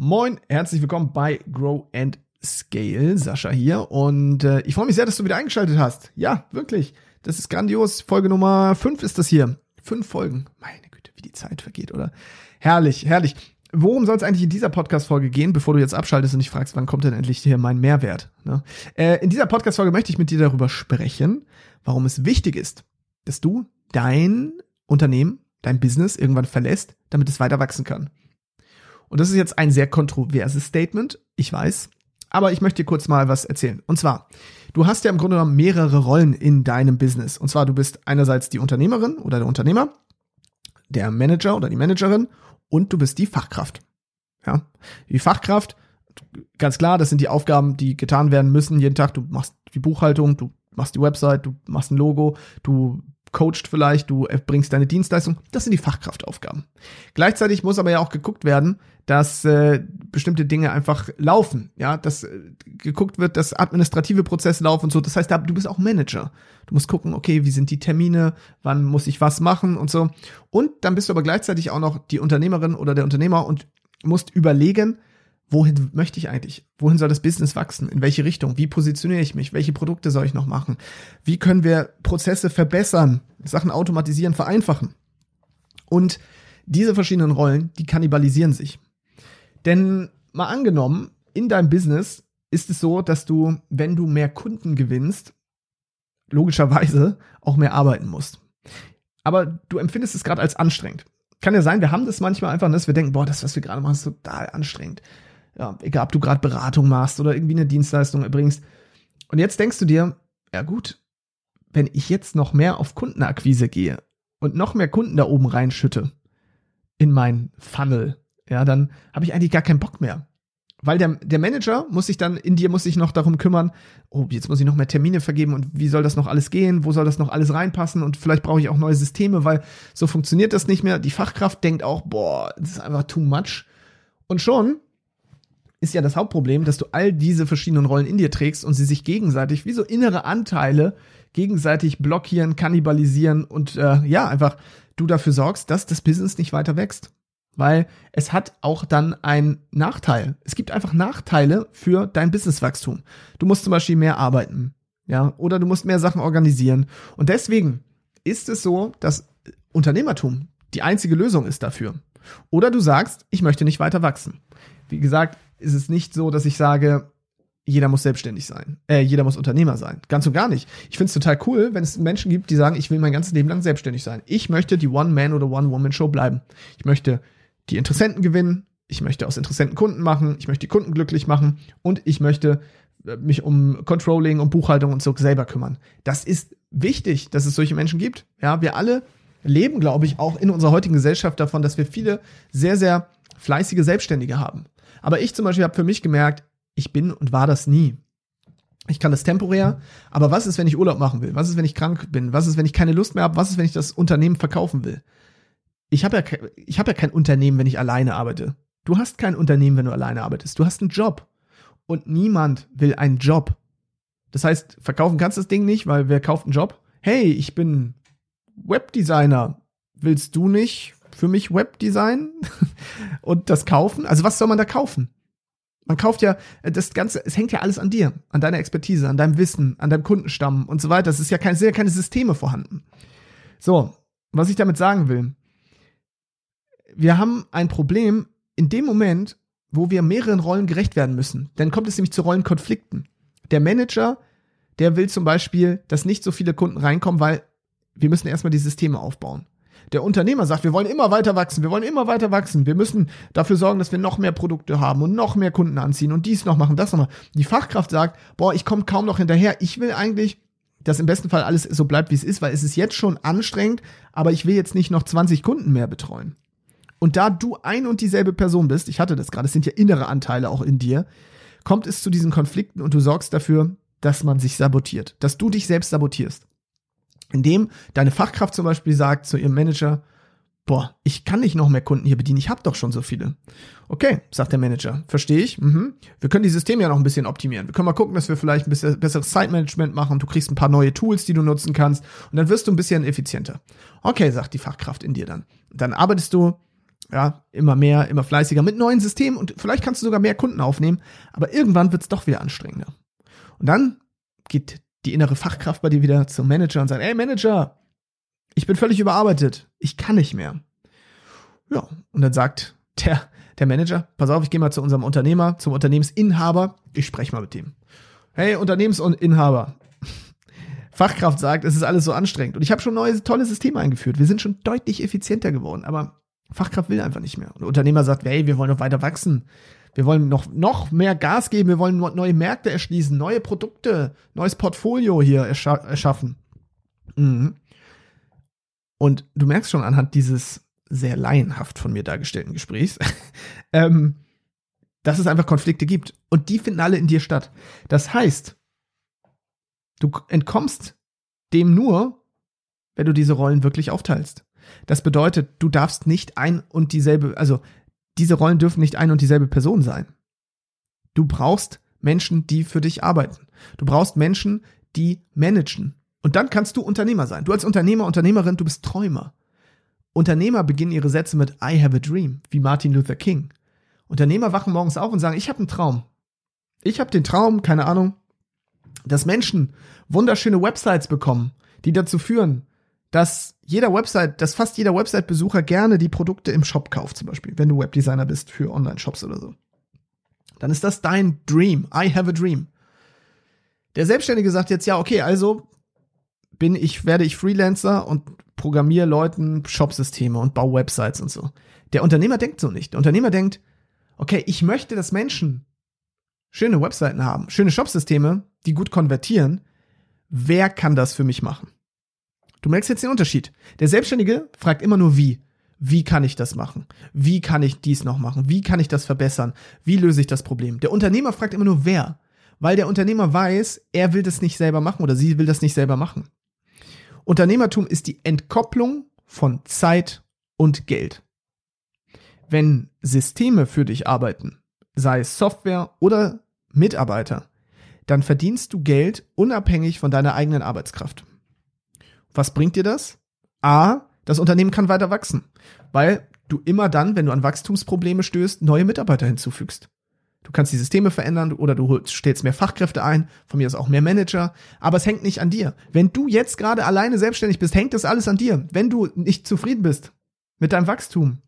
Moin, herzlich willkommen bei Grow and Scale. Sascha hier und äh, ich freue mich sehr, dass du wieder eingeschaltet hast. Ja, wirklich. Das ist grandios. Folge Nummer 5 ist das hier. Fünf Folgen. Meine Güte, wie die Zeit vergeht, oder? Herrlich, herrlich. Worum soll es eigentlich in dieser Podcast-Folge gehen, bevor du jetzt abschaltest und dich fragst, wann kommt denn endlich hier mein Mehrwert? Ne? Äh, in dieser Podcast-Folge möchte ich mit dir darüber sprechen, warum es wichtig ist, dass du dein Unternehmen, dein Business irgendwann verlässt, damit es weiter wachsen kann. Und das ist jetzt ein sehr kontroverses Statement, ich weiß, aber ich möchte dir kurz mal was erzählen. Und zwar, du hast ja im Grunde genommen mehrere Rollen in deinem Business. Und zwar, du bist einerseits die Unternehmerin oder der Unternehmer, der Manager oder die Managerin und du bist die Fachkraft. Ja, die Fachkraft, ganz klar, das sind die Aufgaben, die getan werden müssen jeden Tag. Du machst die Buchhaltung, du machst die Website, du machst ein Logo, du coacht vielleicht, du bringst deine Dienstleistung. Das sind die Fachkraftaufgaben. Gleichzeitig muss aber ja auch geguckt werden, dass äh, bestimmte Dinge einfach laufen, ja, dass äh, geguckt wird, dass administrative Prozesse laufen und so. Das heißt, du bist auch Manager. Du musst gucken, okay, wie sind die Termine, wann muss ich was machen und so. Und dann bist du aber gleichzeitig auch noch die Unternehmerin oder der Unternehmer und musst überlegen, wohin möchte ich eigentlich? Wohin soll das Business wachsen? In welche Richtung? Wie positioniere ich mich? Welche Produkte soll ich noch machen? Wie können wir Prozesse verbessern, Sachen automatisieren, vereinfachen? Und diese verschiedenen Rollen, die kannibalisieren sich. Denn mal angenommen, in deinem Business ist es so, dass du, wenn du mehr Kunden gewinnst, logischerweise auch mehr arbeiten musst. Aber du empfindest es gerade als anstrengend. Kann ja sein, wir haben das manchmal einfach, dass wir denken, boah, das, was wir gerade machen, ist total anstrengend ja, egal ob du gerade Beratung machst oder irgendwie eine Dienstleistung erbringst. Und jetzt denkst du dir, ja gut, wenn ich jetzt noch mehr auf Kundenakquise gehe und noch mehr Kunden da oben reinschütte in mein Funnel, ja, dann habe ich eigentlich gar keinen Bock mehr. Weil der, der Manager muss sich dann, in dir muss sich noch darum kümmern, oh, jetzt muss ich noch mehr Termine vergeben und wie soll das noch alles gehen, wo soll das noch alles reinpassen und vielleicht brauche ich auch neue Systeme, weil so funktioniert das nicht mehr. Die Fachkraft denkt auch, boah, das ist einfach too much. Und schon ist ja das Hauptproblem, dass du all diese verschiedenen Rollen in dir trägst und sie sich gegenseitig wie so innere Anteile gegenseitig blockieren, kannibalisieren und äh, ja, einfach du dafür sorgst, dass das Business nicht weiter wächst. Weil es hat auch dann einen Nachteil. Es gibt einfach Nachteile für dein Businesswachstum. Du musst zum Beispiel mehr arbeiten, ja, oder du musst mehr Sachen organisieren. Und deswegen ist es so, dass Unternehmertum die einzige Lösung ist dafür. Oder du sagst, ich möchte nicht weiter wachsen. Wie gesagt, ist es nicht so, dass ich sage, jeder muss selbstständig sein. Äh, jeder muss Unternehmer sein. Ganz und gar nicht. Ich finde es total cool, wenn es Menschen gibt, die sagen, ich will mein ganzes Leben lang selbstständig sein. Ich möchte die One-Man- oder One-Woman-Show bleiben. Ich möchte die Interessenten gewinnen. Ich möchte aus Interessenten Kunden machen. Ich möchte die Kunden glücklich machen. Und ich möchte äh, mich um Controlling, um Buchhaltung und so selber kümmern. Das ist wichtig, dass es solche Menschen gibt. Ja, wir alle leben, glaube ich, auch in unserer heutigen Gesellschaft davon, dass wir viele sehr, sehr fleißige Selbstständige haben. Aber ich zum Beispiel habe für mich gemerkt, ich bin und war das nie. Ich kann das temporär, aber was ist, wenn ich Urlaub machen will? Was ist, wenn ich krank bin? Was ist, wenn ich keine Lust mehr habe? Was ist, wenn ich das Unternehmen verkaufen will? Ich habe ja, ich hab ja kein Unternehmen, wenn ich alleine arbeite. Du hast kein Unternehmen, wenn du alleine arbeitest. Du hast einen Job. Und niemand will einen Job. Das heißt, verkaufen kannst du das Ding nicht, weil wer kauft einen Job? Hey, ich bin Webdesigner. Willst du nicht für mich Webdesign und das kaufen. Also was soll man da kaufen? Man kauft ja das Ganze, es hängt ja alles an dir, an deiner Expertise, an deinem Wissen, an deinem Kundenstamm und so weiter. Es ist ja kein, sind ja keine Systeme vorhanden. So, was ich damit sagen will. Wir haben ein Problem in dem Moment, wo wir mehreren Rollen gerecht werden müssen. Dann kommt es nämlich zu Rollenkonflikten. Der Manager, der will zum Beispiel, dass nicht so viele Kunden reinkommen, weil wir müssen erstmal die Systeme aufbauen. Der Unternehmer sagt, wir wollen immer weiter wachsen, wir wollen immer weiter wachsen. Wir müssen dafür sorgen, dass wir noch mehr Produkte haben und noch mehr Kunden anziehen und dies noch machen, das noch machen. Die Fachkraft sagt, boah, ich komme kaum noch hinterher. Ich will eigentlich, dass im besten Fall alles so bleibt, wie es ist, weil es ist jetzt schon anstrengend, aber ich will jetzt nicht noch 20 Kunden mehr betreuen. Und da du ein und dieselbe Person bist, ich hatte das gerade, es sind ja innere Anteile auch in dir, kommt es zu diesen Konflikten und du sorgst dafür, dass man sich sabotiert, dass du dich selbst sabotierst indem deine Fachkraft zum Beispiel sagt zu ihrem Manager, boah, ich kann nicht noch mehr Kunden hier bedienen, ich habe doch schon so viele. Okay, sagt der Manager, verstehe ich. Mhm. Wir können die Systeme ja noch ein bisschen optimieren. Wir können mal gucken, dass wir vielleicht ein bisschen besseres Zeitmanagement machen. Du kriegst ein paar neue Tools, die du nutzen kannst und dann wirst du ein bisschen effizienter. Okay, sagt die Fachkraft in dir dann. Dann arbeitest du Ja, immer mehr, immer fleißiger mit neuen Systemen und vielleicht kannst du sogar mehr Kunden aufnehmen, aber irgendwann wird's doch wieder anstrengender. Und dann geht die innere Fachkraft bei dir wieder zum Manager und sagt, ey Manager, ich bin völlig überarbeitet, ich kann nicht mehr. Ja, und dann sagt der, der Manager, pass auf, ich gehe mal zu unserem Unternehmer, zum Unternehmensinhaber, ich spreche mal mit dem. Hey, Unternehmensinhaber, Fachkraft sagt, es ist alles so anstrengend. Und ich habe schon neue, tolle Systeme eingeführt. Wir sind schon deutlich effizienter geworden, aber Fachkraft will einfach nicht mehr. Und der Unternehmer sagt, hey, wir wollen noch weiter wachsen. Wir wollen noch, noch mehr Gas geben. Wir wollen neue Märkte erschließen, neue Produkte, neues Portfolio hier erscha erschaffen. Mhm. Und du merkst schon anhand dieses sehr laienhaft von mir dargestellten Gesprächs, ähm, dass es einfach Konflikte gibt. Und die finden alle in dir statt. Das heißt, Du entkommst dem nur, wenn du diese Rollen wirklich aufteilst. Das bedeutet, du darfst nicht ein und dieselbe, also diese Rollen dürfen nicht ein und dieselbe Person sein. Du brauchst Menschen, die für dich arbeiten. Du brauchst Menschen, die managen. Und dann kannst du Unternehmer sein. Du als Unternehmer, Unternehmerin, du bist Träumer. Unternehmer beginnen ihre Sätze mit I have a dream, wie Martin Luther King. Unternehmer wachen morgens auf und sagen, ich habe einen Traum. Ich habe den Traum, keine Ahnung, dass Menschen wunderschöne Websites bekommen, die dazu führen, dass jeder Website, dass fast jeder Website-Besucher gerne die Produkte im Shop kauft, zum Beispiel, wenn du Webdesigner bist für Online-Shops oder so. Dann ist das dein Dream. I have a dream. Der Selbstständige sagt jetzt, ja, okay, also bin ich, werde ich Freelancer und programmiere Leuten Shopsysteme und baue Websites und so. Der Unternehmer denkt so nicht. Der Unternehmer denkt, okay, ich möchte, dass Menschen schöne Webseiten haben, schöne Shopsysteme, die gut konvertieren, wer kann das für mich machen? Du merkst jetzt den Unterschied. Der Selbstständige fragt immer nur wie. Wie kann ich das machen? Wie kann ich dies noch machen? Wie kann ich das verbessern? Wie löse ich das Problem? Der Unternehmer fragt immer nur wer, weil der Unternehmer weiß, er will das nicht selber machen oder sie will das nicht selber machen. Unternehmertum ist die Entkopplung von Zeit und Geld. Wenn Systeme für dich arbeiten, sei es Software oder Mitarbeiter, dann verdienst du Geld unabhängig von deiner eigenen Arbeitskraft. Was bringt dir das? A, das Unternehmen kann weiter wachsen, weil du immer dann, wenn du an Wachstumsprobleme stößt, neue Mitarbeiter hinzufügst. Du kannst die Systeme verändern oder du stellst mehr Fachkräfte ein, von mir aus auch mehr Manager, aber es hängt nicht an dir. Wenn du jetzt gerade alleine selbstständig bist, hängt das alles an dir. Wenn du nicht zufrieden bist mit deinem Wachstum,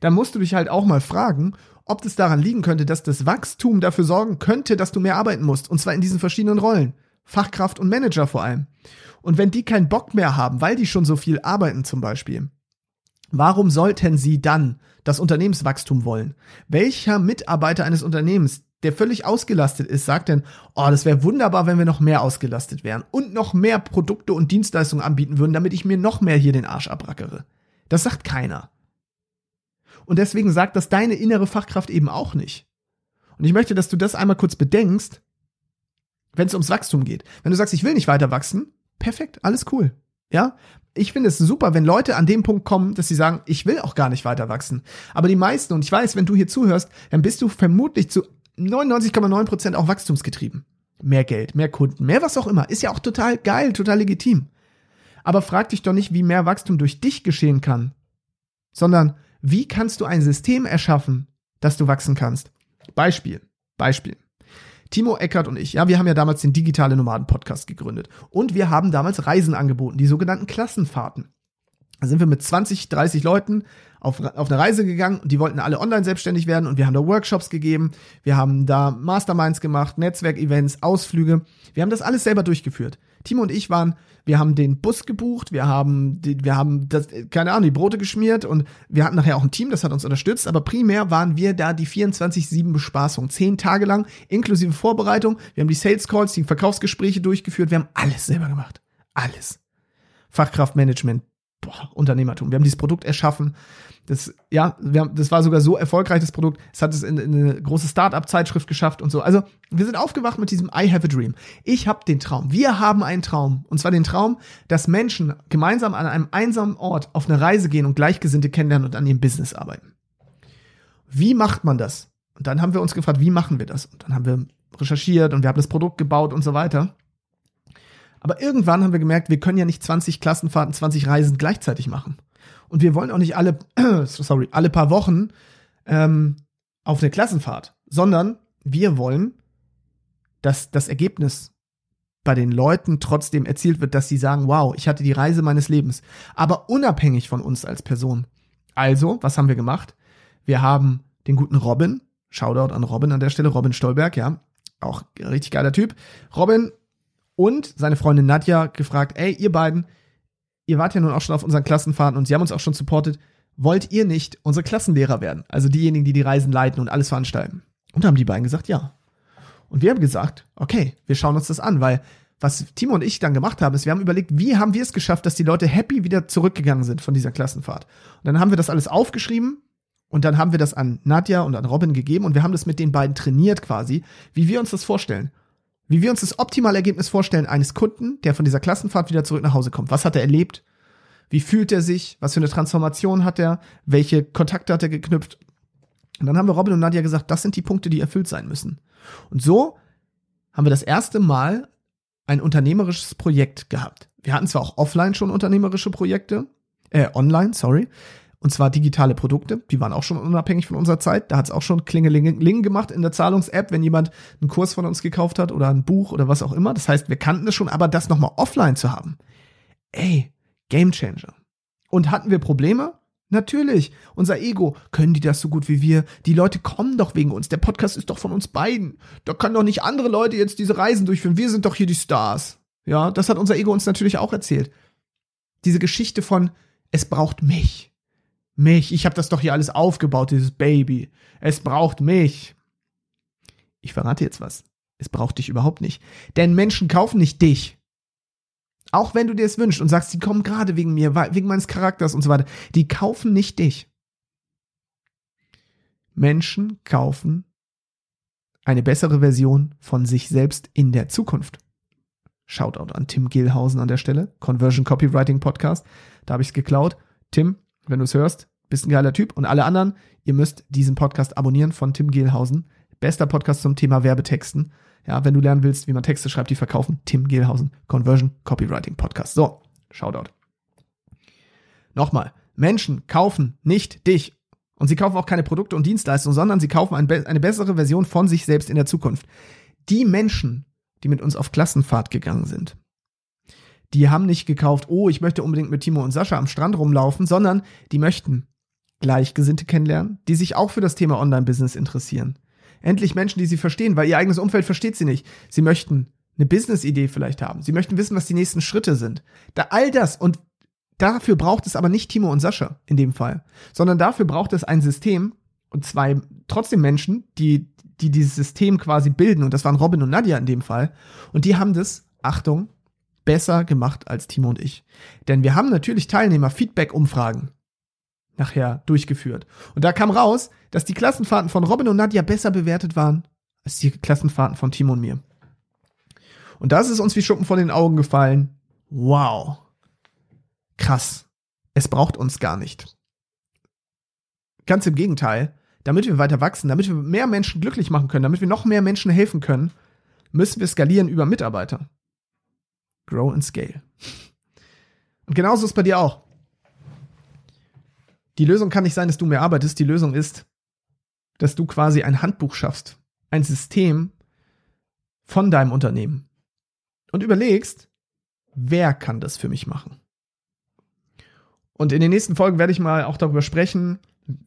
dann musst du dich halt auch mal fragen, ob das daran liegen könnte, dass das Wachstum dafür sorgen könnte, dass du mehr arbeiten musst. Und zwar in diesen verschiedenen Rollen. Fachkraft und Manager vor allem. Und wenn die keinen Bock mehr haben, weil die schon so viel arbeiten zum Beispiel, warum sollten sie dann das Unternehmenswachstum wollen? Welcher Mitarbeiter eines Unternehmens, der völlig ausgelastet ist, sagt denn, oh, das wäre wunderbar, wenn wir noch mehr ausgelastet wären und noch mehr Produkte und Dienstleistungen anbieten würden, damit ich mir noch mehr hier den Arsch abrackere. Das sagt keiner. Und deswegen sagt das deine innere Fachkraft eben auch nicht. Und ich möchte, dass du das einmal kurz bedenkst, wenn es ums Wachstum geht. Wenn du sagst, ich will nicht weiter wachsen, perfekt, alles cool. Ja, ich finde es super, wenn Leute an dem Punkt kommen, dass sie sagen, ich will auch gar nicht weiter wachsen. Aber die meisten, und ich weiß, wenn du hier zuhörst, dann bist du vermutlich zu 99,9 Prozent auch wachstumsgetrieben. Mehr Geld, mehr Kunden, mehr was auch immer. Ist ja auch total geil, total legitim. Aber frag dich doch nicht, wie mehr Wachstum durch dich geschehen kann, sondern wie kannst du ein System erschaffen, dass du wachsen kannst? Beispiel, Beispiel. Timo Eckert und ich, ja, wir haben ja damals den Digitale Nomaden Podcast gegründet und wir haben damals Reisen angeboten, die sogenannten Klassenfahrten. Da sind wir mit 20, 30 Leuten auf, auf eine Reise gegangen und die wollten alle online selbstständig werden und wir haben da Workshops gegeben, wir haben da Masterminds gemacht, Netzwerkevents, Ausflüge. Wir haben das alles selber durchgeführt. Timo und ich waren, wir haben den Bus gebucht, wir haben, die, wir haben das, keine Ahnung, die Brote geschmiert und wir hatten nachher auch ein Team, das hat uns unterstützt, aber primär waren wir da die 24-7 Bespaßung. Zehn Tage lang, inklusive Vorbereitung. Wir haben die Sales Calls, die Verkaufsgespräche durchgeführt, wir haben alles selber gemacht. Alles. Fachkraftmanagement, boah, Unternehmertum. Wir haben dieses Produkt erschaffen. Das, ja, wir haben, das war sogar so erfolgreich, das Produkt. Es hat es in, in eine große Start-up-Zeitschrift geschafft und so. Also, wir sind aufgewacht mit diesem I have a dream. Ich habe den Traum. Wir haben einen Traum. Und zwar den Traum, dass Menschen gemeinsam an einem einsamen Ort auf eine Reise gehen und Gleichgesinnte kennenlernen und an ihrem Business arbeiten. Wie macht man das? Und dann haben wir uns gefragt, wie machen wir das? Und dann haben wir recherchiert und wir haben das Produkt gebaut und so weiter. Aber irgendwann haben wir gemerkt, wir können ja nicht 20 Klassenfahrten, 20 Reisen gleichzeitig machen. Und wir wollen auch nicht alle, sorry, alle paar Wochen ähm, auf eine Klassenfahrt, sondern wir wollen, dass das Ergebnis bei den Leuten trotzdem erzielt wird, dass sie sagen, wow, ich hatte die Reise meines Lebens, aber unabhängig von uns als Person. Also, was haben wir gemacht? Wir haben den guten Robin, Shoutout an Robin an der Stelle, Robin Stolberg, ja, auch richtig geiler Typ. Robin und seine Freundin Nadja gefragt, ey, ihr beiden, ihr wart ja nun auch schon auf unseren Klassenfahrten und sie haben uns auch schon supportet. Wollt ihr nicht unsere Klassenlehrer werden? Also diejenigen, die die Reisen leiten und alles veranstalten. Und haben die beiden gesagt, ja. Und wir haben gesagt, okay, wir schauen uns das an, weil was Timo und ich dann gemacht haben, ist, wir haben überlegt, wie haben wir es geschafft, dass die Leute happy wieder zurückgegangen sind von dieser Klassenfahrt. Und dann haben wir das alles aufgeschrieben und dann haben wir das an Nadja und an Robin gegeben und wir haben das mit den beiden trainiert quasi, wie wir uns das vorstellen. Wie wir uns das optimale Ergebnis vorstellen eines Kunden, der von dieser Klassenfahrt wieder zurück nach Hause kommt. Was hat er erlebt? Wie fühlt er sich? Was für eine Transformation hat er? Welche Kontakte hat er geknüpft? Und dann haben wir Robin und Nadja gesagt, das sind die Punkte, die erfüllt sein müssen. Und so haben wir das erste Mal ein unternehmerisches Projekt gehabt. Wir hatten zwar auch offline schon unternehmerische Projekte, äh, online, sorry, und zwar digitale Produkte, die waren auch schon unabhängig von unserer Zeit. Da hat es auch schon Klingeling gemacht in der Zahlungs-App, wenn jemand einen Kurs von uns gekauft hat oder ein Buch oder was auch immer. Das heißt, wir kannten das schon, aber das nochmal offline zu haben, ey, Game Changer. Und hatten wir Probleme? Natürlich. Unser Ego. Können die das so gut wie wir? Die Leute kommen doch wegen uns. Der Podcast ist doch von uns beiden. Da können doch nicht andere Leute jetzt diese Reisen durchführen. Wir sind doch hier die Stars. Ja, das hat unser Ego uns natürlich auch erzählt. Diese Geschichte von, es braucht mich. Mich. Ich habe das doch hier alles aufgebaut, dieses Baby. Es braucht mich. Ich verrate jetzt was. Es braucht dich überhaupt nicht. Denn Menschen kaufen nicht dich. Auch wenn du dir es wünschst und sagst, die kommen gerade wegen mir, wegen meines Charakters und so weiter. Die kaufen nicht dich. Menschen kaufen eine bessere Version von sich selbst in der Zukunft. Shoutout an Tim Gilhausen an der Stelle, Conversion Copywriting Podcast. Da habe ich es geklaut. Tim, wenn du es hörst, bist ein geiler Typ. Und alle anderen, ihr müsst diesen Podcast abonnieren von Tim Gehlhausen. Bester Podcast zum Thema Werbetexten. Ja, wenn du lernen willst, wie man Texte schreibt, die verkaufen, Tim Gehlhausen, Conversion Copywriting Podcast. So, Shoutout. Nochmal, Menschen kaufen nicht dich. Und sie kaufen auch keine Produkte und Dienstleistungen, sondern sie kaufen ein, eine bessere Version von sich selbst in der Zukunft. Die Menschen, die mit uns auf Klassenfahrt gegangen sind, die haben nicht gekauft, oh, ich möchte unbedingt mit Timo und Sascha am Strand rumlaufen, sondern die möchten Gleichgesinnte kennenlernen, die sich auch für das Thema Online-Business interessieren. Endlich Menschen, die sie verstehen, weil ihr eigenes Umfeld versteht sie nicht. Sie möchten eine Business-Idee vielleicht haben. Sie möchten wissen, was die nächsten Schritte sind. Da all das und dafür braucht es aber nicht Timo und Sascha in dem Fall, sondern dafür braucht es ein System und zwei trotzdem Menschen, die die dieses System quasi bilden und das waren Robin und Nadja in dem Fall und die haben das Achtung besser gemacht als Timo und ich. Denn wir haben natürlich Teilnehmer Feedback-Umfragen nachher durchgeführt. Und da kam raus, dass die Klassenfahrten von Robin und Nadja besser bewertet waren als die Klassenfahrten von Timo und mir. Und das ist uns wie Schuppen von den Augen gefallen. Wow. Krass. Es braucht uns gar nicht. Ganz im Gegenteil. Damit wir weiter wachsen, damit wir mehr Menschen glücklich machen können, damit wir noch mehr Menschen helfen können, müssen wir skalieren über Mitarbeiter. Grow and scale. Und genauso ist bei dir auch. Die Lösung kann nicht sein, dass du mehr arbeitest. Die Lösung ist, dass du quasi ein Handbuch schaffst, ein System von deinem Unternehmen und überlegst, wer kann das für mich machen? Und in den nächsten Folgen werde ich mal auch darüber sprechen,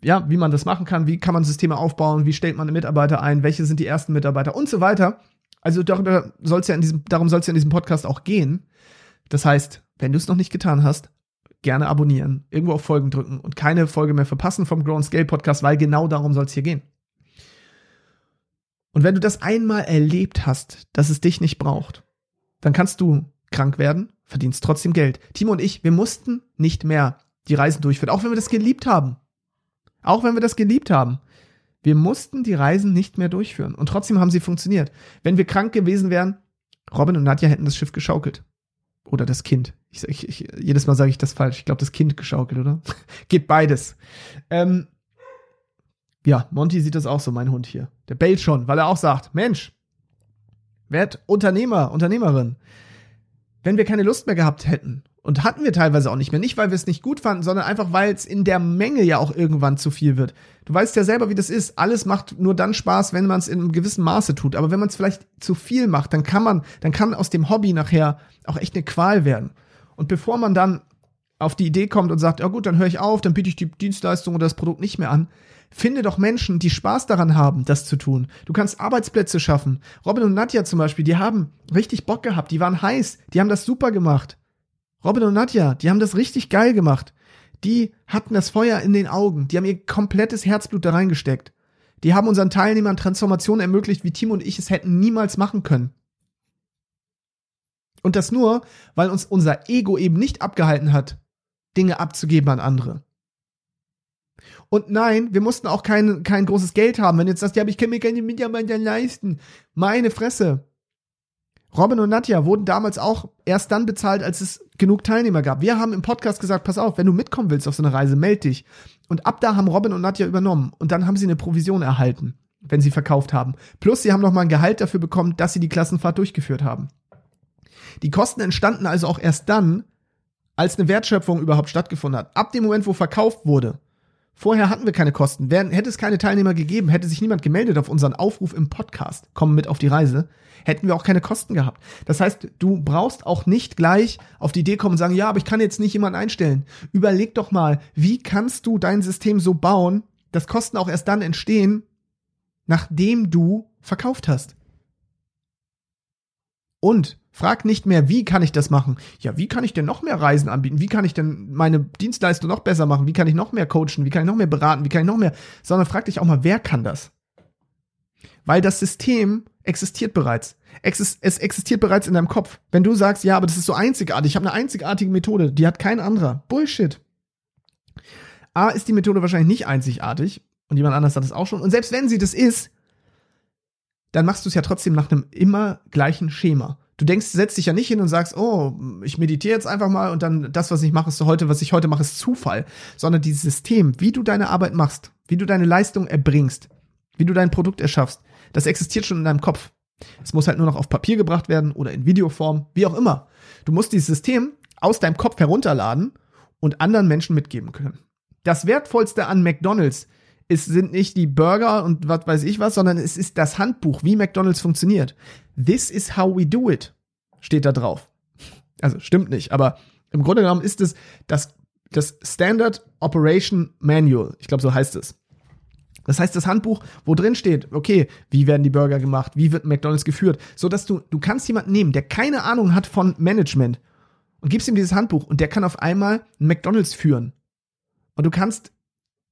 ja, wie man das machen kann, wie kann man Systeme aufbauen, wie stellt man Mitarbeiter ein, welche sind die ersten Mitarbeiter und so weiter. Also darüber soll's ja in diesem, darum soll es ja in diesem Podcast auch gehen. Das heißt, wenn du es noch nicht getan hast, gerne abonnieren, irgendwo auf Folgen drücken und keine Folge mehr verpassen vom Grow Scale Podcast, weil genau darum soll es hier gehen. Und wenn du das einmal erlebt hast, dass es dich nicht braucht, dann kannst du krank werden, verdienst trotzdem Geld. Timo und ich, wir mussten nicht mehr die Reisen durchführen, auch wenn wir das geliebt haben. Auch wenn wir das geliebt haben. Wir mussten die Reisen nicht mehr durchführen und trotzdem haben sie funktioniert. Wenn wir krank gewesen wären, Robin und Nadja hätten das Schiff geschaukelt. Oder das Kind. Ich, ich, ich, jedes Mal sage ich das falsch. Ich glaube, das Kind geschaukelt, oder? Geht beides. Ähm, ja, Monty sieht das auch so, mein Hund hier. Der bellt schon, weil er auch sagt, Mensch, werd Unternehmer, Unternehmerin. Wenn wir keine Lust mehr gehabt hätten Und hatten wir teilweise auch nicht mehr. Nicht, weil wir es nicht gut fanden, sondern einfach, weil es in der Menge ja auch irgendwann zu viel wird. Du weißt ja selber, wie das ist. Alles macht nur dann Spaß, wenn man es in einem gewissen Maße tut. Aber wenn man es vielleicht zu viel macht, dann kann man, dann kann aus dem Hobby nachher auch echt eine Qual werden. Und bevor man dann auf die Idee kommt und sagt, ja gut, dann höre ich auf, dann biete ich die Dienstleistung oder das Produkt nicht mehr an, Finde doch Menschen, die Spaß daran haben, das zu tun. Du kannst Arbeitsplätze schaffen. Robin und Nadja zum Beispiel, die haben richtig Bock gehabt, die waren heiß, die haben das super gemacht. Robin und Nadja, die haben das richtig geil gemacht. Die hatten das Feuer in den Augen, die haben ihr komplettes Herzblut da reingesteckt. Die haben unseren Teilnehmern Transformationen ermöglicht, wie Timo und ich es hätten niemals machen können. Und das nur, weil uns unser Ego eben nicht abgehalten hat, Dinge abzugeben an andere. Und nein, wir mussten auch kein, kein großes Geld haben. Wenn jetzt sagst, ja, ich kann mir keine Mitarbeiter leisten. Meine Fresse. Robin und Nadja wurden damals auch erst dann bezahlt, als es genug Teilnehmer gab. Wir haben im Podcast gesagt, pass auf, wenn du mitkommen willst auf so eine Reise, meld dich. Und ab da haben Robin und Nadja übernommen. Und dann haben sie eine Provision erhalten, wenn sie verkauft haben. Plus, sie haben noch mal ein Gehalt dafür bekommen, dass sie die Klassenfahrt durchgeführt haben. Die Kosten entstanden also auch erst dann, als eine Wertschöpfung überhaupt stattgefunden hat. Ab dem Moment, wo verkauft wurde, Vorher hatten wir keine Kosten. Wären, hätte es keine Teilnehmer gegeben, hätte sich niemand gemeldet auf unseren Aufruf im Podcast, kommen mit auf die Reise, hätten wir auch keine Kosten gehabt. Das heißt, du brauchst auch nicht gleich auf die Idee kommen und sagen, ja, aber ich kann jetzt nicht jemanden einstellen. Überleg doch mal, wie kannst du dein System so bauen, dass Kosten auch erst dann entstehen, nachdem du verkauft hast. Und Frag nicht mehr, wie kann ich das machen? Ja, wie kann ich denn noch mehr Reisen anbieten? Wie kann ich denn meine Dienstleistung noch besser machen? Wie kann ich noch mehr coachen? Wie kann ich noch mehr beraten? Wie kann ich noch mehr? Sondern frag dich auch mal, wer kann das? Weil das System existiert bereits. Es existiert bereits in deinem Kopf. Wenn du sagst, ja, aber das ist so einzigartig, ich habe eine einzigartige Methode, die hat kein anderer. Bullshit. A, ist die Methode wahrscheinlich nicht einzigartig und jemand anders hat es auch schon. Und selbst wenn sie das ist, dann machst du es ja trotzdem nach einem immer gleichen Schema. Du denkst, setzt dich ja nicht hin und sagst, oh, ich meditiere jetzt einfach mal und dann das, was ich mache, ist heute, was ich heute mache, ist Zufall. Sondern dieses System, wie du deine Arbeit machst, wie du deine Leistung erbringst, wie du dein Produkt erschaffst, das existiert schon in deinem Kopf. Es muss halt nur noch auf Papier gebracht werden oder in Videoform, wie auch immer. Du musst dieses System aus deinem Kopf herunterladen und anderen Menschen mitgeben können. Das Wertvollste an McDonald's es sind nicht die Burger und was weiß ich was, sondern es ist das Handbuch, wie McDonald's funktioniert. This is how we do it, steht da drauf. Also stimmt nicht, aber im Grunde genommen ist es das, das Standard Operation Manual. Ich glaube, so heißt es. Das heißt, das Handbuch, wo drin steht, okay, wie werden die Burger gemacht, wie wird McDonald's geführt, so dass du, du kannst jemanden nehmen, der keine Ahnung hat von Management und gibst ihm dieses Handbuch und der kann auf einmal McDonald's führen. Und du kannst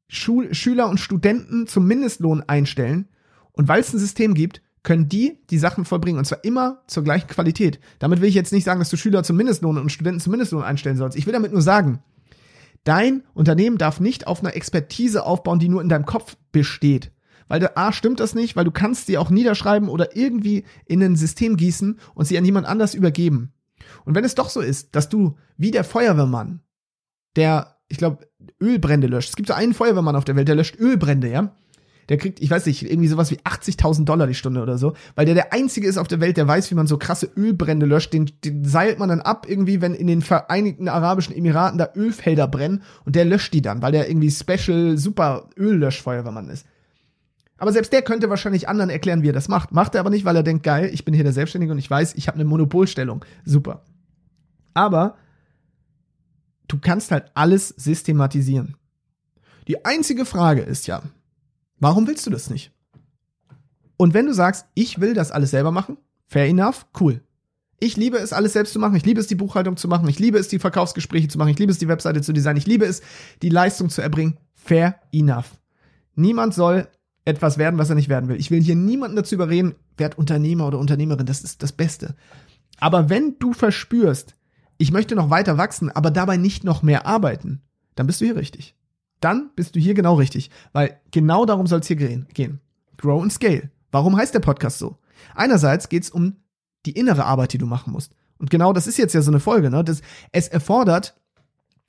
Schul Schüler und Studenten zum Mindestlohn einstellen. Und weil es ein System gibt, können die die Sachen vollbringen. Und zwar immer zur gleichen Qualität. Damit will ich jetzt nicht sagen, dass du Schüler zum Mindestlohn und Studenten zum Mindestlohn einstellen sollst. Ich will damit nur sagen, dein Unternehmen darf nicht auf einer Expertise aufbauen, die nur in deinem Kopf besteht. Weil A, stimmt das nicht, weil du kannst sie auch niederschreiben oder irgendwie in ein System gießen und sie an jemand anders übergeben. Und wenn es doch so ist, dass du wie der Feuerwehrmann, der ich glaube, Ölbrände löscht. Es gibt so einen Feuerwehrmann auf der Welt, der löscht Ölbrände, ja. Der kriegt, ich weiß nicht, irgendwie sowas wie 80.000 Dollar die Stunde oder so, weil der der einzige ist auf der Welt, der weiß, wie man so krasse Ölbrände löscht. Den, den seilt man dann ab irgendwie, wenn in den Vereinigten Arabischen Emiraten da Ölfelder brennen und der löscht die dann, weil der irgendwie Special Super Öllöschfeuerwehrmann ist. Aber selbst der könnte wahrscheinlich anderen erklären, wie er das macht. Macht er aber nicht, weil er denkt, geil, ich bin hier der Selbstständige und ich weiß, ich habe eine Monopolstellung. Super. Aber du kannst halt alles systematisieren. Die einzige Frage ist ja, warum willst du das nicht? Und wenn du sagst, ich will das alles selber machen, fair enough, cool. Ich liebe es, alles selbst zu machen. Ich liebe es, die Buchhaltung zu machen. Ich liebe es, die Verkaufsgespräche zu machen. Ich liebe es, die Webseite zu designen. Ich liebe es, die Leistung zu erbringen. Fair enough. Niemand soll etwas werden, was er nicht werden will. Ich will hier niemanden dazu überreden, werd Unternehmer oder Unternehmerin. Das ist das Beste. Aber wenn du verspürst, ich möchte noch weiter wachsen, aber dabei nicht noch mehr arbeiten, dann bist du hier richtig. Dann bist du hier genau richtig, weil genau darum soll es hier gehen. Grow and Scale. Warum heißt der Podcast so? Einerseits geht es um die innere Arbeit, die du machen musst. Und genau das ist jetzt ja so eine Folge. Ne? Das, es erfordert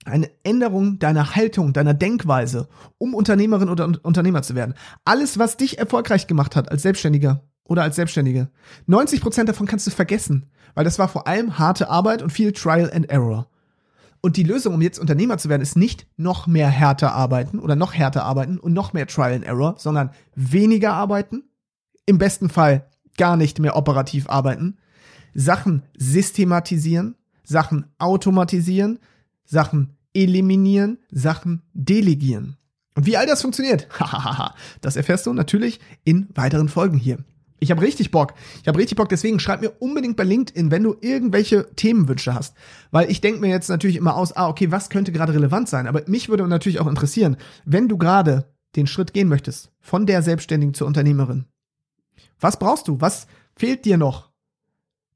eine Änderung deiner Haltung, deiner Denkweise, um Unternehmerin oder Unternehmer zu werden. Alles, was dich erfolgreich gemacht hat als Selbstständiger oder als Selbstständige, 90% davon kannst du vergessen. Weil das war vor allem harte Arbeit und viel Trial and Error. Und die Lösung, um jetzt Unternehmer zu werden, ist nicht noch mehr härter arbeiten oder noch härter arbeiten und noch mehr Trial and Error, sondern weniger arbeiten, im besten Fall gar nicht mehr operativ arbeiten, Sachen systematisieren, Sachen automatisieren, Sachen eliminieren, Sachen delegieren. Und wie all das funktioniert, das erfährst du natürlich in weiteren Folgen hier. Ich habe richtig Bock. Ich habe richtig Bock, deswegen schreib mir unbedingt bei LinkedIn, wenn du irgendwelche Themenwünsche hast. Weil ich denke mir jetzt natürlich immer aus, ah, okay, was könnte gerade relevant sein? Aber mich würde natürlich auch interessieren, wenn du gerade den Schritt gehen möchtest, von der Selbstständigen zur Unternehmerin. Was brauchst du? Was fehlt dir noch?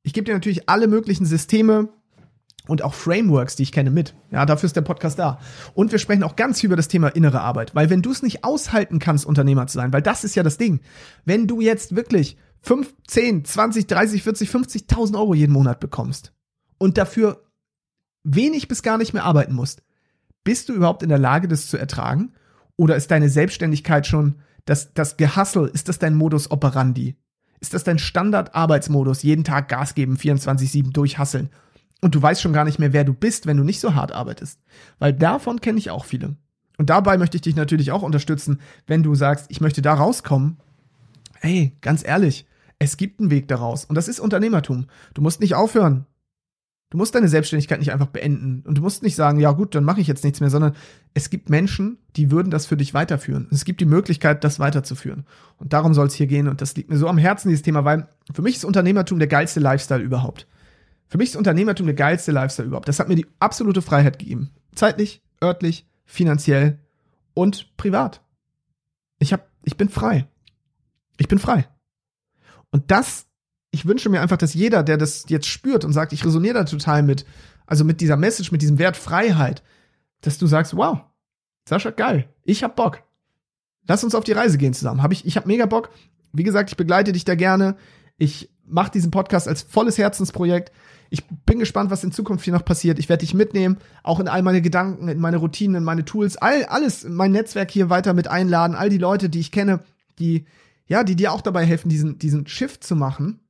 Ich gebe dir natürlich alle möglichen Systeme, und auch Frameworks, die ich kenne, mit. Ja, dafür ist der Podcast da. Und wir sprechen auch ganz viel über das Thema innere Arbeit, weil wenn du es nicht aushalten kannst, Unternehmer zu sein, weil das ist ja das Ding. Wenn du jetzt wirklich 5, 10, 20, 30, 40, 50.000 Euro jeden Monat bekommst und dafür wenig bis gar nicht mehr arbeiten musst, bist du überhaupt in der Lage, das zu ertragen? Oder ist deine Selbstständigkeit schon das, das Gehassel, ist das dein Modus operandi? Ist das dein Standard-Arbeitsmodus? Jeden Tag Gas geben, 24-7 durchhasseln? Und du weißt schon gar nicht mehr, wer du bist, wenn du nicht so hart arbeitest. Weil davon kenne ich auch viele. Und dabei möchte ich dich natürlich auch unterstützen, wenn du sagst, ich möchte da rauskommen. Hey, ganz ehrlich, es gibt einen Weg daraus. Und das ist Unternehmertum. Du musst nicht aufhören. Du musst deine Selbstständigkeit nicht einfach beenden. Und du musst nicht sagen, ja gut, dann mache ich jetzt nichts mehr, sondern es gibt Menschen, die würden das für dich weiterführen. Es gibt die Möglichkeit, das weiterzuführen. Und darum soll es hier gehen. Und das liegt mir so am Herzen, dieses Thema, weil für mich ist Unternehmertum der geilste Lifestyle überhaupt. Für mich ist Unternehmertum der geilste Lifestyle überhaupt. Das hat mir die absolute Freiheit gegeben. Zeitlich, örtlich, finanziell und privat. Ich hab, ich bin frei. Ich bin frei. Und das, ich wünsche mir einfach, dass jeder, der das jetzt spürt und sagt, ich resoniere da total mit, also mit dieser Message, mit diesem Wert Freiheit, dass du sagst, wow, Sascha, geil, ich hab Bock. Lass uns auf die Reise gehen zusammen. Hab ich, ich hab mega Bock. Wie gesagt, ich begleite dich da gerne. Ich mache diesen Podcast als volles Herzensprojekt. Ich bin gespannt, was in Zukunft hier noch passiert. Ich werde dich mitnehmen, auch in all meine Gedanken, in meine Routinen, in meine Tools, all, alles, mein Netzwerk hier weiter mit einladen, all die Leute, die ich kenne, die, ja, die dir auch dabei helfen, diesen, diesen Shift zu machen.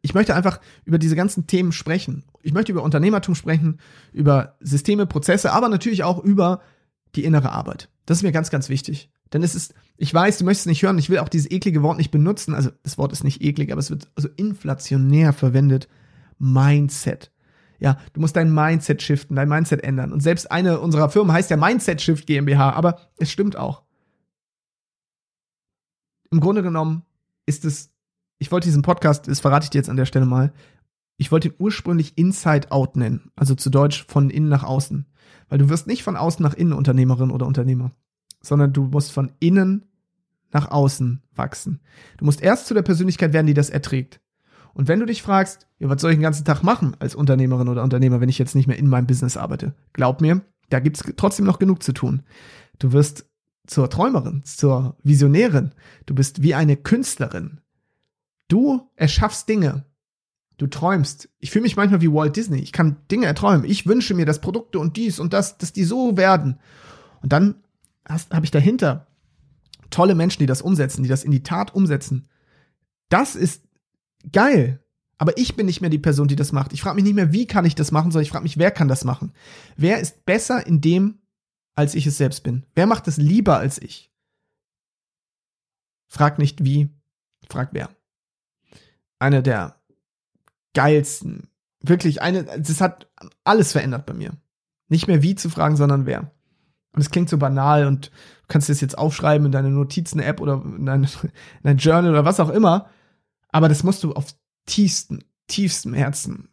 Ich möchte einfach über diese ganzen Themen sprechen. Ich möchte über Unternehmertum sprechen, über Systeme, Prozesse, aber natürlich auch über die innere Arbeit. Das ist mir ganz, ganz wichtig. Denn es ist, ich weiß, du möchtest es nicht hören, ich will auch dieses eklige Wort nicht benutzen. Also das Wort ist nicht eklig, aber es wird so inflationär verwendet. Mindset. Ja, du musst dein Mindset shiften, dein Mindset ändern. Und selbst eine unserer Firmen heißt ja Mindset Shift GmbH, aber es stimmt auch. Im Grunde genommen ist es, ich wollte diesen Podcast, das verrate ich dir jetzt an der Stelle mal, ich wollte ihn ursprünglich Inside Out nennen, also zu Deutsch von innen nach außen. Weil du wirst nicht von außen nach innen Unternehmerin oder Unternehmer, sondern du musst von innen nach außen wachsen. Du musst erst zu der Persönlichkeit werden, die das erträgt. Und wenn du dich fragst, ja, was soll ich den ganzen Tag machen als Unternehmerin oder Unternehmer, wenn ich jetzt nicht mehr in meinem Business arbeite? Glaub mir, da gibt's trotzdem noch genug zu tun. Du wirst zur Träumerin, zur Visionärin. Du bist wie eine Künstlerin. Du erschaffst Dinge. Du träumst. Ich fühle mich manchmal wie Walt Disney. Ich kann Dinge erträumen. Ich wünsche mir, dass Produkte und dies und das, dass die so werden. Und dann habe ich dahinter tolle Menschen, die das umsetzen, die das in die Tat umsetzen. Das ist geil. Aber ich bin nicht mehr die Person, die das macht. Ich frage mich nicht mehr, wie kann ich das machen, sondern ich frage mich, wer kann das machen? Wer ist besser in dem, als ich es selbst bin? Wer macht es lieber als ich? Frag nicht wie, frag wer. Eine der geilsten, wirklich eine, das hat alles verändert bei mir. Nicht mehr wie zu fragen, sondern wer. Und es klingt so banal und du kannst das jetzt aufschreiben in deine Notizen-App oder in dein, in dein Journal oder was auch immer. Aber das musst du auf tiefstem, tiefstem Herzen,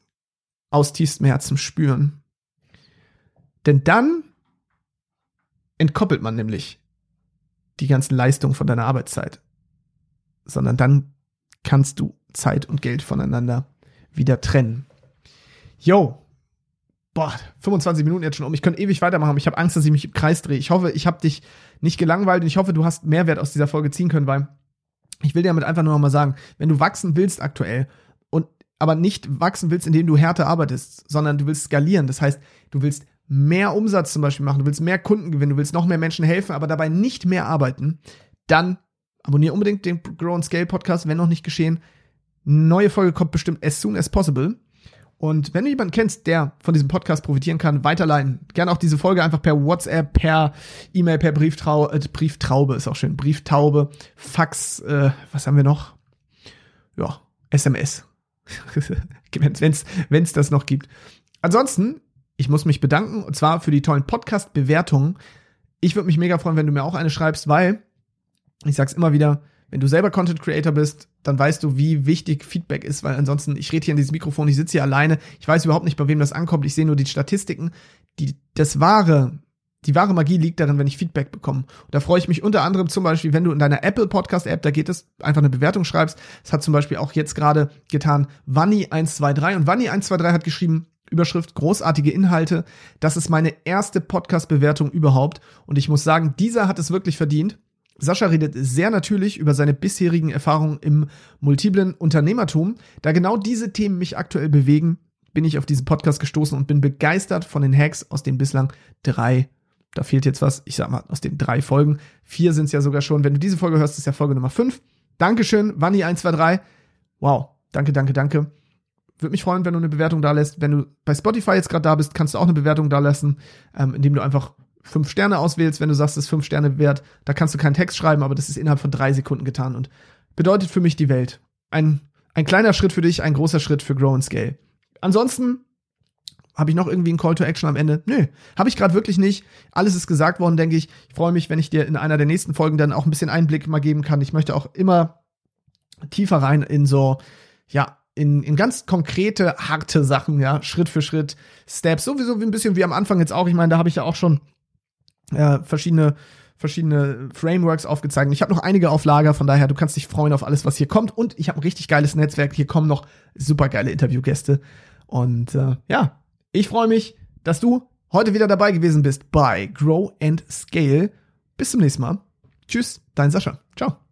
aus tiefstem Herzen spüren. Denn dann entkoppelt man nämlich die ganzen Leistungen von deiner Arbeitszeit. Sondern dann kannst du Zeit und Geld voneinander wieder trennen. Yo, boah, 25 Minuten jetzt schon um. Ich könnte ewig weitermachen, aber ich habe Angst, dass ich mich im Kreis drehe. Ich hoffe, ich habe dich nicht gelangweilt und ich hoffe, du hast Mehrwert aus dieser Folge ziehen können, weil ich will dir damit einfach nur noch mal sagen, wenn du wachsen willst aktuell und aber nicht wachsen willst, indem du härter arbeitest, sondern du willst skalieren. Das heißt, du willst mehr Umsatz zum Beispiel machen, du willst mehr Kunden gewinnen, du willst noch mehr Menschen helfen, aber dabei nicht mehr arbeiten, dann abonniere unbedingt den Grow and Scale Podcast, wenn noch nicht geschehen. Neue Folge kommt bestimmt as soon as possible. Und wenn du jemanden kennst, der von diesem Podcast profitieren kann, weiterleiten. Gerne auch diese Folge einfach per WhatsApp, per E-Mail, per Brieftrau äh, Brieftraube ist auch schön. Brieftaube, Fax, äh, was haben wir noch? Ja, SMS. wenn's, wenn's das noch gibt. Ansonsten, ich muss mich bedanken, und zwar für die tollen Podcast-Bewertungen. Ich würde mich mega freuen, wenn du mir auch eine schreibst, weil, ich sag's immer wieder, wenn du selber Content Creator bist, dann weißt du, wie wichtig Feedback ist, weil ansonsten, ich rede hier in diesem Mikrofon, ich sitze hier alleine, ich weiß überhaupt nicht, bei wem das ankommt, ich sehe nur die Statistiken. Die, das wahre, die wahre Magie liegt darin, wenn ich Feedback bekomme. Und da freue ich mich unter anderem zum Beispiel, wenn du in deiner Apple Podcast App, da geht es, einfach eine Bewertung schreibst. Das hat zum Beispiel auch jetzt gerade getan Wanni123 und Wanni123 hat geschrieben, Überschrift großartige Inhalte. Das ist meine erste Podcast-Bewertung überhaupt. Und ich muss sagen, dieser hat es wirklich verdient. Sascha redet sehr natürlich über seine bisherigen Erfahrungen im multiplen Unternehmertum. Da genau diese Themen mich aktuell bewegen, bin ich auf diesen Podcast gestoßen und bin begeistert von den Hacks aus den bislang drei, da fehlt jetzt was, ich sag mal, aus den drei Folgen. Vier sind es ja sogar schon. Wenn du diese Folge hörst, ist ja Folge Nummer fünf. Dankeschön, Wanni123. Wow, danke, danke, danke. Würde mich freuen, wenn du eine Bewertung da lässt. Wenn du bei Spotify jetzt gerade da bist, kannst du auch eine Bewertung da lassen, ähm, indem du einfach fünf Sterne auswählst, wenn du sagst, es ist fünf Sterne wert, da kannst du keinen Text schreiben, aber das ist innerhalb von drei Sekunden getan und bedeutet für mich die Welt. Ein, ein kleiner Schritt für dich, ein großer Schritt für Grow and Scale. Ansonsten habe ich noch irgendwie einen Call to Action am Ende? Nö, habe ich gerade wirklich nicht. Alles ist gesagt worden, denke ich. Ich freue mich, wenn ich dir in einer der nächsten Folgen dann auch ein bisschen Einblick mal geben kann. Ich möchte auch immer tiefer rein in so, ja, in, in ganz konkrete, harte Sachen, ja, Schritt für Schritt, Steps, sowieso wie ein bisschen wie am Anfang jetzt auch. Ich meine, da habe ich ja auch schon äh, verschiedene verschiedene Frameworks aufgezeigt. Ich habe noch einige auf Lager, von daher, du kannst dich freuen auf alles, was hier kommt. Und ich habe ein richtig geiles Netzwerk. Hier kommen noch super geile Interviewgäste. Und äh, ja, ich freue mich, dass du heute wieder dabei gewesen bist bei Grow and Scale. Bis zum nächsten Mal. Tschüss, dein Sascha. Ciao.